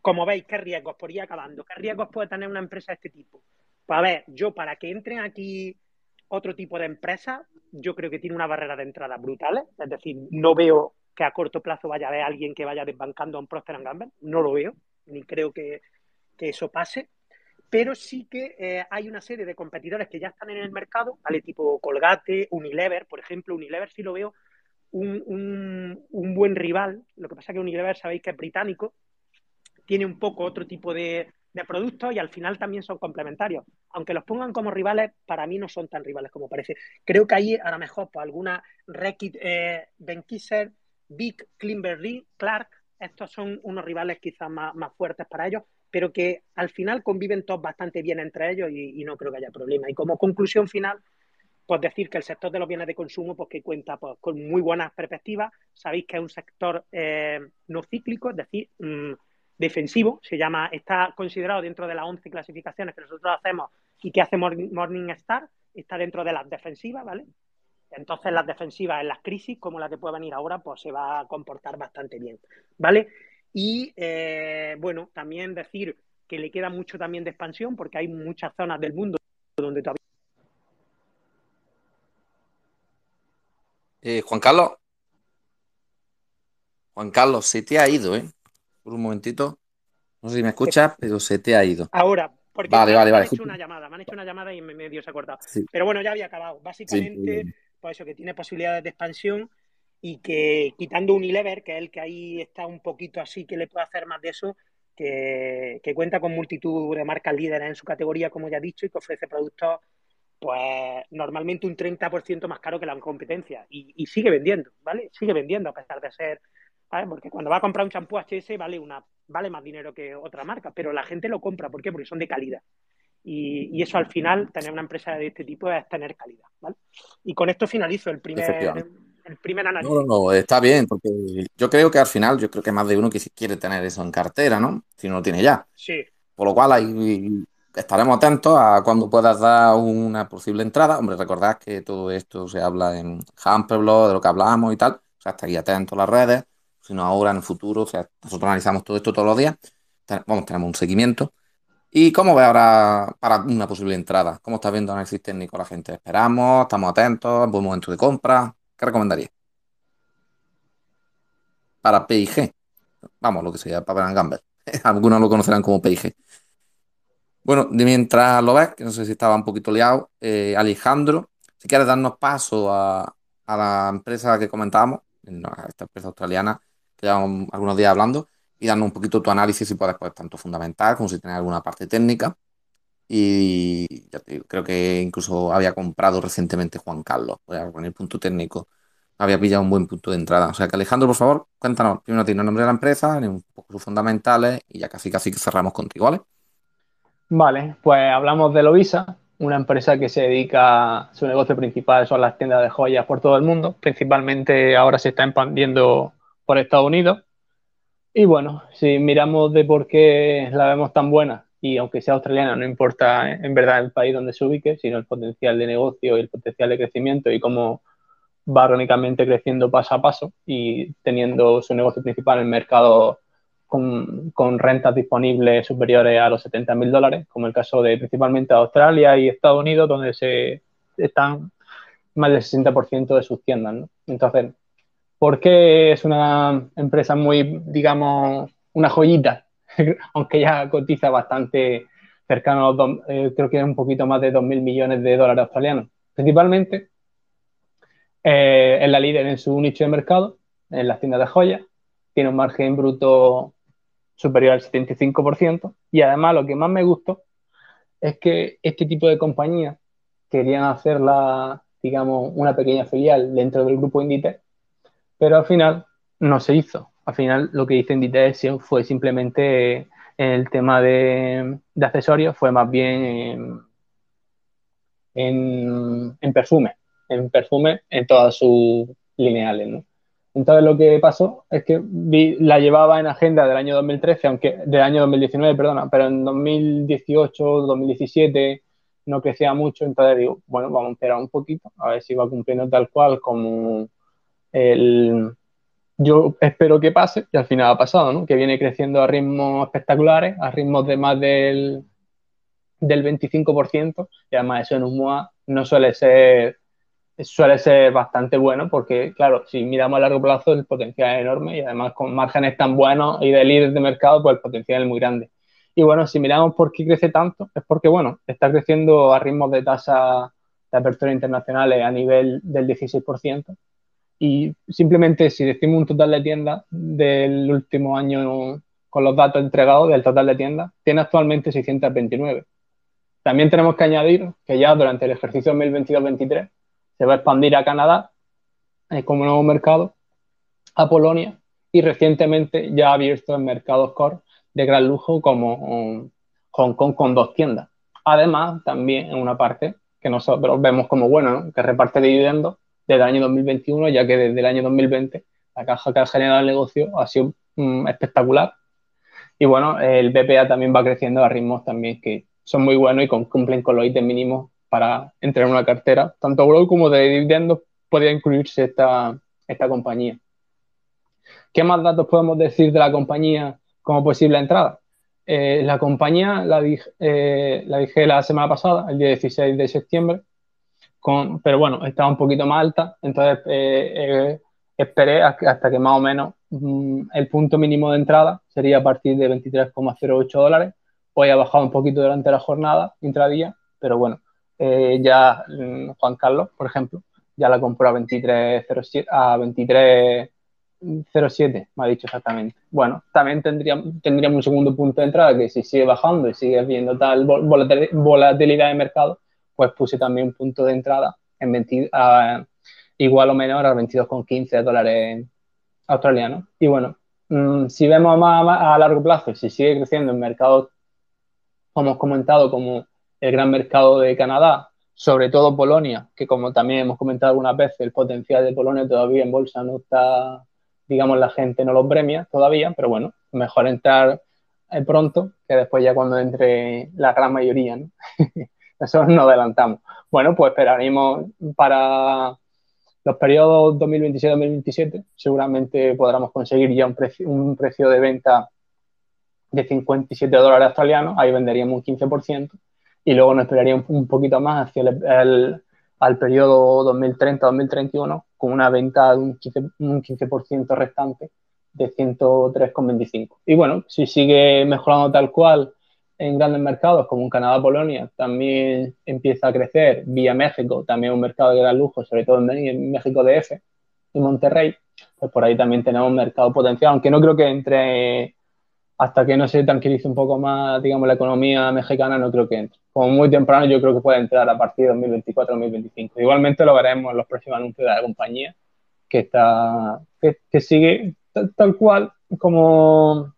Como veis, ¿qué riesgos? Por ir acabando, ¿qué riesgos puede tener una empresa de este tipo? Pues a ver, yo para que entren aquí otro tipo de empresas, yo creo que tiene una barrera de entrada brutales, es decir, no veo que a corto plazo vaya a haber alguien que vaya desbancando a un Procter Gamble, no lo veo, ni creo que, que eso pase pero sí que eh, hay una serie de competidores que ya están en el mercado, ¿vale? Tipo Colgate, Unilever, por ejemplo, Unilever sí lo veo un, buen rival, lo que pasa es que Unilever sabéis que es británico, tiene un poco otro tipo de, productos y al final también son complementarios. Aunque los pongan como rivales, para mí no son tan rivales como parece. Creo que ahí a lo mejor pues, alguna Reckitt, eh, Benkisser, Big, Klimberry, Clark, estos son unos rivales quizás más, más fuertes para ellos, pero que al final conviven todos bastante bien entre ellos y, no creo que haya problema. Y como conclusión final, pues decir que el sector de los bienes de consumo, pues que cuenta pues, con muy buenas perspectivas. Sabéis que es un sector eh, no cíclico, es decir, mm, defensivo, se llama, está considerado dentro de las 11 clasificaciones que nosotros hacemos y que hace Morningstar, está dentro de las defensivas, ¿vale? Entonces las defensivas en las crisis, como la que puede venir ahora, pues se va a comportar bastante bien, ¿vale? Y eh, bueno, también decir que le queda mucho también de expansión porque hay muchas zonas del mundo donde todavía... Eh, Juan Carlos. Juan Carlos, se te ha ido, ¿eh? Por un momentito. No sé si me escuchas, pero se te ha ido. Ahora, porque vale, me, vale, me han hecho una llamada, me han hecho una llamada y me medio se ha cortado. Pero bueno, ya había acabado. Básicamente, pues eso, que tiene posibilidades de expansión y que quitando Unilever, que es el que ahí está un poquito así, que le puede hacer más de eso, que, cuenta con multitud de marcas líderes en su categoría, como ya he dicho, y que ofrece productos pues normalmente un 30% más caro que la competencia y, sigue vendiendo, ¿vale? Sigue vendiendo a pesar de ser, ¿vale? Porque cuando va a comprar un champú HS vale una vale más dinero que otra marca, pero la gente lo compra, ¿por qué? Porque son de calidad. Y, y eso al final, tener una empresa de este tipo es tener calidad, ¿vale? Y con esto finalizo el primer, el primer análisis. No, no, está bien, porque yo creo que al final, yo creo que más de uno que quiere tener eso en cartera, ¿no? Si no lo tiene ya. Sí. Por lo cual ahí estaremos atentos a cuando puedas dar una posible entrada. Hombre, recordad que todo esto se habla en Hamperblog, de lo que hablamos y tal. O sea, estaría atento a las redes, sino ahora en el futuro. O sea, nosotros analizamos todo esto todos los días. Vamos, tenemos un seguimiento. ¿Y cómo ve ahora para una posible entrada? ¿Cómo está viendo análisis técnico la gente? ¿Esperamos? ¿Estamos atentos? ¿Buen momento de compra? ¿Qué recomendaría? Para PIG. Vamos, lo que sea, para Gamble. Algunos lo conocerán como PIG. Bueno, mientras lo ves, que no sé si estaba un poquito liado, eh, Alejandro, si quieres darnos paso a, la empresa que comentábamos, esta empresa australiana, que llevamos algunos días hablando, y darnos un poquito tu análisis si puedes, pues, tanto fundamental como si tienes alguna parte técnica. Y creo que incluso había comprado recientemente Juan Carlos, con el punto técnico. Había pillado un buen punto de entrada. O sea que Alejandro, por favor, cuéntanos primero tiene el nombre de la empresa, un poco sus fundamentales y ya casi casi que cerramos contigo, ¿vale? Vale, pues hablamos de Lovisa, una empresa que se dedica, su negocio principal son las tiendas de joyas por todo el mundo, principalmente ahora se está expandiendo por Estados Unidos. Y bueno, si miramos de por qué la vemos tan buena, y aunque sea australiana, no importa en verdad el país donde se ubique, sino el potencial de negocio y el potencial de crecimiento y cómo va orgánicamente creciendo paso a paso y teniendo su negocio principal en mercados con, con, rentas disponibles superiores a los 70 mil dólares, como el caso de principalmente Australia y Estados Unidos, donde se están más del 60% de sus tiendas. Entonces, ¿por qué es una empresa muy, digamos, una joyita aunque ya cotiza bastante cercano a los, eh, creo que es un poquito más de 2.000 millones de dólares australianos. Principalmente eh, es la líder en su nicho de mercado, en las tiendas de joyas, tiene un margen bruto superior al 75% y además lo que más me gustó es que este tipo de compañías querían hacerla, digamos, una pequeña filial dentro del grupo Inditex, pero al final no se hizo al final lo que hice en Inditex fue simplemente el tema de, accesorios, fue más bien en, perfume, en perfume en todas sus lineales. Entonces lo que pasó es que la llevaba en agenda del año 2013, aunque del año 2019, perdona, pero en 2018, 2017 no crecía mucho, entonces digo, bueno, vamos a esperar un poquito, a ver si va cumpliendo tal cual como el, yo espero que pase y al final ha pasado, ¿no? Que viene creciendo a ritmos espectaculares, a ritmos de más del, del 25% y además eso en un MOA no suele ser suele ser bastante bueno porque, claro, si miramos a largo plazo el potencial es enorme y además con márgenes tan buenos y de líderes de mercado, pues el potencial es muy grande. Y bueno, si miramos por qué crece tanto, es porque, bueno, está creciendo a ritmos de tasa de apertura internacionales a nivel del 16%, y simplemente si decimos un total de tiendas del último año con los datos entregados del total de tiendas, tiene actualmente 629. También tenemos que añadir que ya durante el ejercicio 2022-2023 se va a expandir a Canadá eh, como nuevo mercado, a Polonia y recientemente ya ha abierto en mercados core de gran lujo como um, Hong Kong con dos tiendas. Además, también en una parte que nosotros vemos como bueno, que reparte dividendos desde el año 2021, ya que desde el año 2020 la caja que ha generado el negocio ha sido mm, espectacular Y bueno, el BPA también va creciendo a ritmos también que son muy buenos y cumplen con los ítems mínimos para entrar en una cartera. Tanto growth como de dividendos podría incluirse esta, esta compañía. ¿Qué más datos podemos decir de la compañía como posible entrada? Eh, la compañía la dije, eh, la dije la semana pasada, el día 16 de septiembre, con, pero bueno, estaba un poquito más alta, entonces eh, esperé hasta que más o menos mm, el punto mínimo de entrada sería a partir de 23,08 dólares. Hoy ha bajado un poquito durante la jornada, intradía, pero bueno, ya mm, Juan Carlos, por ejemplo, ya la compró a 23,07 a 23 0,7 me ha dicho exactamente. Bueno, también tendríamos, tendríamos un segundo punto de entrada que si sigue bajando y sigue viendo tal volatilidad de mercado, pues puse también un punto de entrada en 20, igual o menor a 22,15 dólares australianos. Y bueno, mm, si vemos más, a largo plazo, si sigue creciendo en mercados, como hemos comentado, como el gran mercado de Canadá, sobre todo Polonia, que como también hemos comentado algunas veces, el potencial de Polonia todavía en bolsa no está digamos, la gente no lo premia todavía, pero bueno, mejor entrar eh, pronto que después ya cuando entre la gran mayoría. Eso nos adelantamos. Bueno, pues esperaremos para los periodos 2026-2027, seguramente podremos conseguir ya un precio, un precio de venta de 57 dólares australianos, ahí venderíamos un 15%, y luego nos esperaría un, poquito más hacia el, al periodo 2030-2031 con una venta de un 15%, restante de 103,25. Y bueno, si sigue mejorando tal cual en grandes mercados como en Canadá, Polonia, también empieza a crecer vía México, también un mercado de gran lujo, sobre todo en México DF y Monterrey, pues por ahí también tenemos un mercado potencial, aunque no creo que entre hasta que no se tranquilice un poco más, digamos, la economía mexicana, no creo que entre. Como muy temprano, yo creo que puede entrar a partir de 2024-2025. Igualmente lo veremos en los próximos anuncios de la compañía, que está que, sigue tal, cual como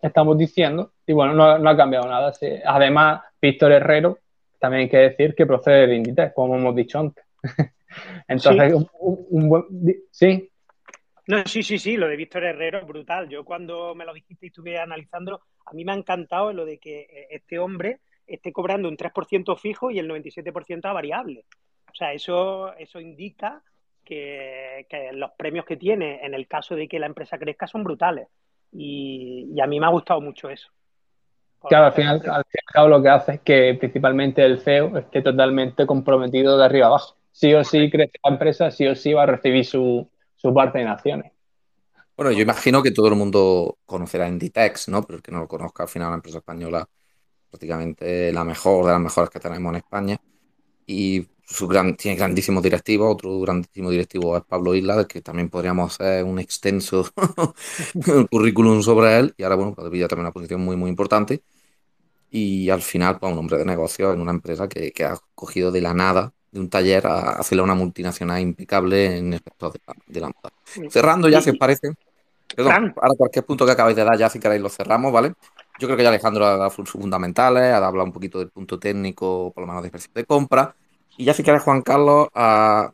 estamos diciendo. Y bueno, no, ha cambiado nada. Además, Víctor Herrero, también hay que decir que procede de Inditex, como hemos dicho antes. Entonces, un buen... Sí, no, sí, sí, sí, lo de Víctor Herrero es brutal. Yo cuando me lo dijiste y estuve analizándolo, a mí me ha encantado lo de que eh, este hombre esté cobrando un 3% fijo y el 97% a variable. O sea, eso, eso indica que, los premios que tiene en el caso de que la empresa crezca son brutales. Y, a mí me ha gustado mucho eso. Claro, al final, al final lo que hace es que principalmente el CEO esté totalmente comprometido de arriba abajo. Sí o sí crece la empresa, sí o sí va a recibir su, su parte de naciones. Bueno, yo imagino que todo el mundo conocerá Inditex, ¿no? Pero el que no lo conozca, al final, la empresa española prácticamente la mejor de las mejores que tenemos en España. Y su gran, tiene grandísimos directivos. Otro grandísimo directivo es Pablo Isla, del que también podríamos hacer un extenso currículum sobre él. Y ahora, bueno, pues ya también una posición muy, muy importante. Y al final, pues un hombre de negocio en una empresa que, que ha cogido de la nada de un taller a hacerle una multinacional impecable en el sector de la, moda. Cerrando ya, si os parece. Perdón, ahora cualquier punto que acabéis de dar ya, si queréis, lo cerramos, ¿vale? Yo creo que ya Alejandro ha dado sus fundamentales, ha hablado un poquito del punto técnico, por lo menos de precio de compra. Y ya si quieres, Juan Carlos, a,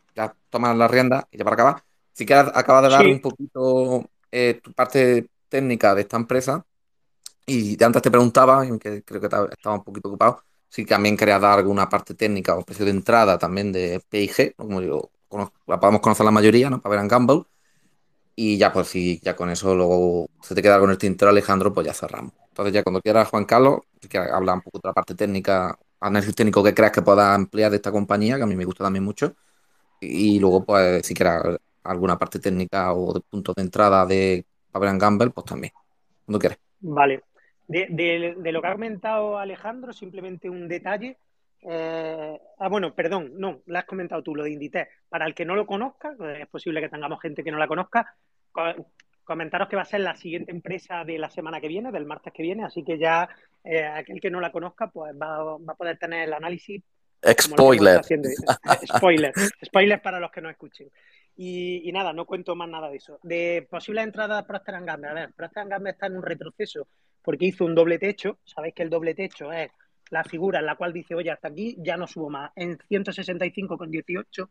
tomar la rienda y ya para acabar, si quieres, acaba de dar un poquito eh, tu parte técnica de esta empresa. Y antes te preguntaba, que creo que estaba un poquito ocupado, si también quería dar alguna parte técnica o precio de entrada también de PIG, como yo la podemos conocer la mayoría, ¿no? Para ver en Gamble. Y ya, pues si ya con eso luego se te queda con el tintero, Alejandro, pues ya cerramos. Entonces, ya cuando quieras, Juan Carlos, si quieres hablar un poco de la parte técnica, análisis técnico que creas que pueda ampliar de esta compañía, que a mí me gusta también mucho. Y luego, pues, si quieres alguna parte técnica o de punto de entrada de Pavel Gamble, pues también, cuando quieras. Vale, de, lo que ha comentado Alejandro, simplemente un detalle. Eh, ah, bueno, perdón, no, lo has comentado tú, lo de Inditex. Para el que no lo conozca, es posible que tengamos gente que no la conozca, comentaros que va a ser la siguiente empresa de la semana que viene, del martes que viene, así que ya eh, aquel que no la conozca, pues va, a poder tener el análisis. Spoiler. Spoiler. Spoiler para los que no escuchen. Y, nada, no cuento más nada de eso. De posibles entradas Procter Gamble. A ver, Procter Gamble está en un retroceso porque hizo un doble techo. Sabéis que el doble techo es la figura en la cual dice, oye, hasta aquí ya no subo más, en 165,18.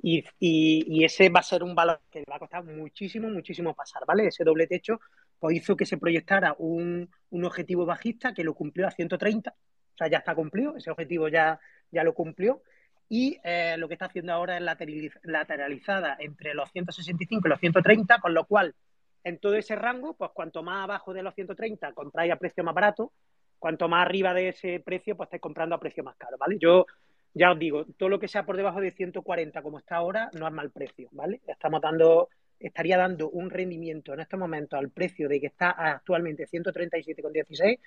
Y, y, ese va a ser un valor que le va a costar muchísimo, muchísimo pasar, ¿vale? Ese doble techo pues hizo que se proyectara un, un objetivo bajista que lo cumplió a 130, o sea, ya está cumplido, ese objetivo ya, ya lo cumplió, y eh, lo que está haciendo ahora es lateralizada entre los 165 y los 130, con lo cual en todo ese rango, pues cuanto más abajo de los 130 compráis a precio más barato, cuanto más arriba de ese precio, pues estáis comprando a precio más caro, ¿vale? Yo ya os digo, todo lo que sea por debajo de 140 como está ahora no es mal precio, ¿vale? Estamos dando, estaría dando un rendimiento en estos momentos al precio de que está actualmente 137,16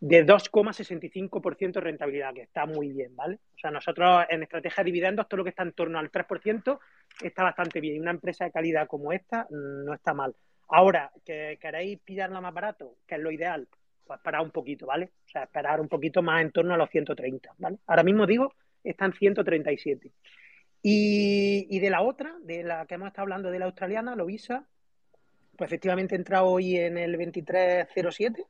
de 2,65% de rentabilidad, que está muy bien, ¿vale? O sea, nosotros en estrategia de dividendos, todo lo que está en torno al 3% está bastante bien. Y una empresa de calidad como esta mm, no está mal. Ahora, que queréis pillarla más barato, que es lo ideal, pues esperar un poquito, ¿vale? O sea, esperar un poquito más en torno a los 130, ¿vale? Ahora mismo digo, están 137. Y, y de la otra, de la que hemos estado hablando de la australiana, Lovisa, pues efectivamente he entrado hoy en el 2307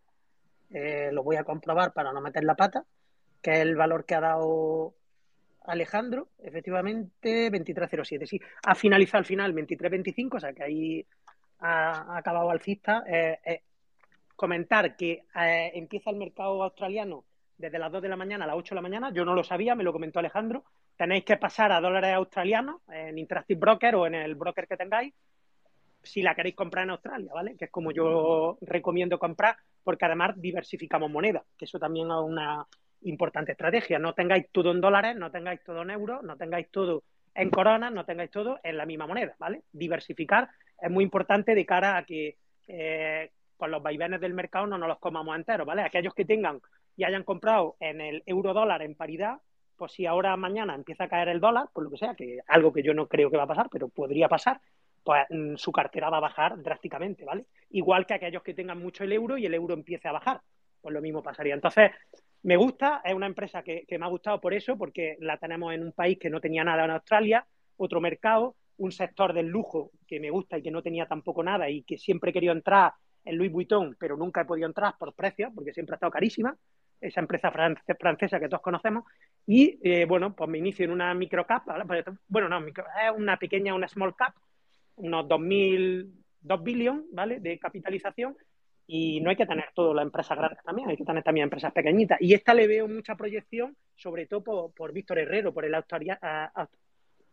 eh, lo voy a comprobar para no meter la pata, que es el valor que ha dado Alejandro, efectivamente 2307. Sí, ha finalizado al final 2325, o sea que ahí ha, acabado alcista. Eh, eh, comentar que empieza el mercado australiano desde las 2 de la mañana a las 8 de la mañana. Yo no lo sabía, me lo comentó Alejandro. Tenéis que pasar a dólares australianos en Interactive Broker o en el broker que tengáis si la queréis comprar en Australia, ¿vale? Que es como yo recomiendo comprar, porque además diversificamos moneda, que eso también es una importante estrategia. No tengáis todo en dólares, no tengáis todo en euros, no tengáis todo en coronas, no tengáis todo en la misma moneda, ¿vale? Diversificar es muy importante de cara a que eh, con los vaivenes del mercado no nos los comamos enteros, ¿vale? Aquellos que tengan y hayan comprado en el euro dólar en paridad, pues si ahora mañana empieza a caer el dólar, por lo que sea, que algo que yo no creo que va a pasar, pero podría pasar, pues mm, su cartera va a bajar drásticamente, ¿vale? Igual que aquellos que tengan mucho el euro y el euro empiece a bajar, pues lo mismo pasaría. Entonces, me gusta, es una empresa que, me ha gustado por eso, porque la tenemos en un país que no tenía nada en Australia, otro mercado, un sector del lujo que me gusta y que no tenía tampoco nada y que siempre he querido entrar en Louis Vuitton, pero nunca he podido entrar por precios, porque siempre ha estado carísima, esa empresa francesa que todos conocemos, y eh, bueno, pues me inicio en una microcap, pues, bueno, no, es una pequeña, una small cap, unos 2.000, 2 billones, ¿vale? De capitalización y no hay que tener todo las empresas grandes también, hay que tener también empresas pequeñitas. Y esta le veo mucha proyección, sobre todo por, Víctor Herrero, por el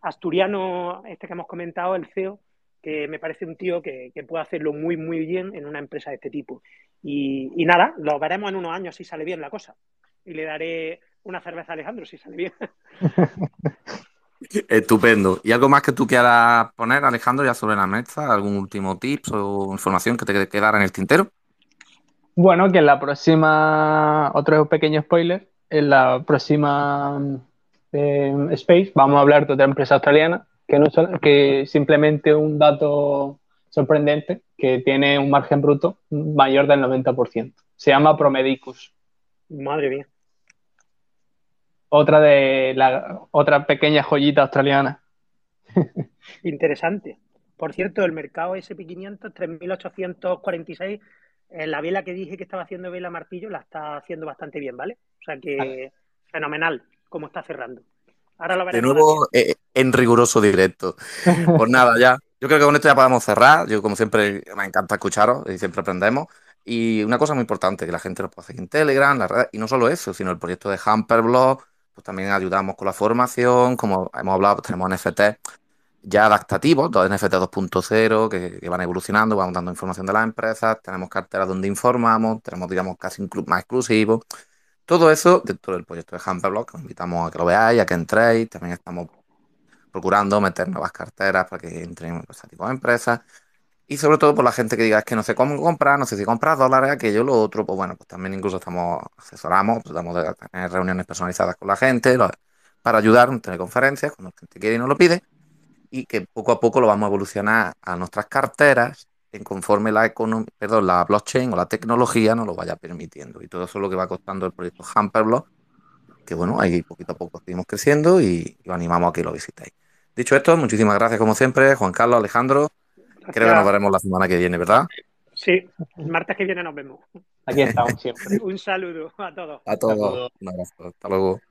asturiano este que hemos comentado, el CEO, que me parece un tío que, puede hacerlo muy, muy bien en una empresa de este tipo. Y, y, nada, lo veremos en unos años si sale bien la cosa. Y le daré una cerveza a Alejandro si sale bien. Estupendo. ¿Y algo más que tú quieras poner, Alejandro, ya sobre la mesa? ¿Algún último tips o información que te quedara en el tintero? Bueno, que en la próxima, otro pequeño spoiler, en la próxima eh, Space vamos a hablar de otra empresa australiana que, no, que simplemente un dato sorprendente que tiene un margen bruto mayor del 90%. Se llama Promedicus. Madre mía otra de la otra pequeña joyita australiana. Interesante. Por cierto, el mercado SP500, 3.846, eh, la vela que dije que estaba haciendo vela martillo la está haciendo bastante bien, ¿vale? O sea que fenomenal como está cerrando. Ahora lo De nuevo, eh, en riguroso directo. Pues nada, ya. Yo creo que con esto ya podemos cerrar. Yo, como siempre, me encanta escucharos y siempre aprendemos. Y una cosa muy importante, que la gente lo puede hacer en Telegram, la red, y no solo eso, sino el proyecto de Hamperblog, pues también ayudamos con la formación, como hemos hablado, pues tenemos NFT ya adaptativos, NFT 2.0 que, van evolucionando, vamos dando información de las empresas, tenemos carteras donde informamos, tenemos, digamos, casi un club más exclusivo. Todo eso dentro del proyecto de Hamperblock, os invitamos a que lo veáis, a que entréis, también estamos procurando meter nuevas carteras para que entren ese tipo de empresas. Y sobre todo por la gente que diga es que no sé cómo comprar, no sé si comprar dólares, aquello, lo otro, pues bueno, pues también incluso estamos, asesoramos, tratamos de tener reuniones personalizadas con la gente para ayudar en teleconferencias cuando la gente quiere y nos lo pide y que poco a poco lo vamos a evolucionar a nuestras carteras en conforme la economía, perdón, la blockchain o la tecnología nos lo vaya permitiendo. Y todo eso es lo que va costando el proyecto Hamperblock, que bueno, ahí poquito a poco seguimos creciendo y, y os animamos a que lo visitéis. Dicho esto, muchísimas gracias como siempre, Juan Carlos, Alejandro. Creo que nos veremos la semana que viene, ¿verdad? Sí, el martes que viene nos vemos. Aquí estamos siempre. Un saludo a todos. A todos. Un abrazo. Hasta luego.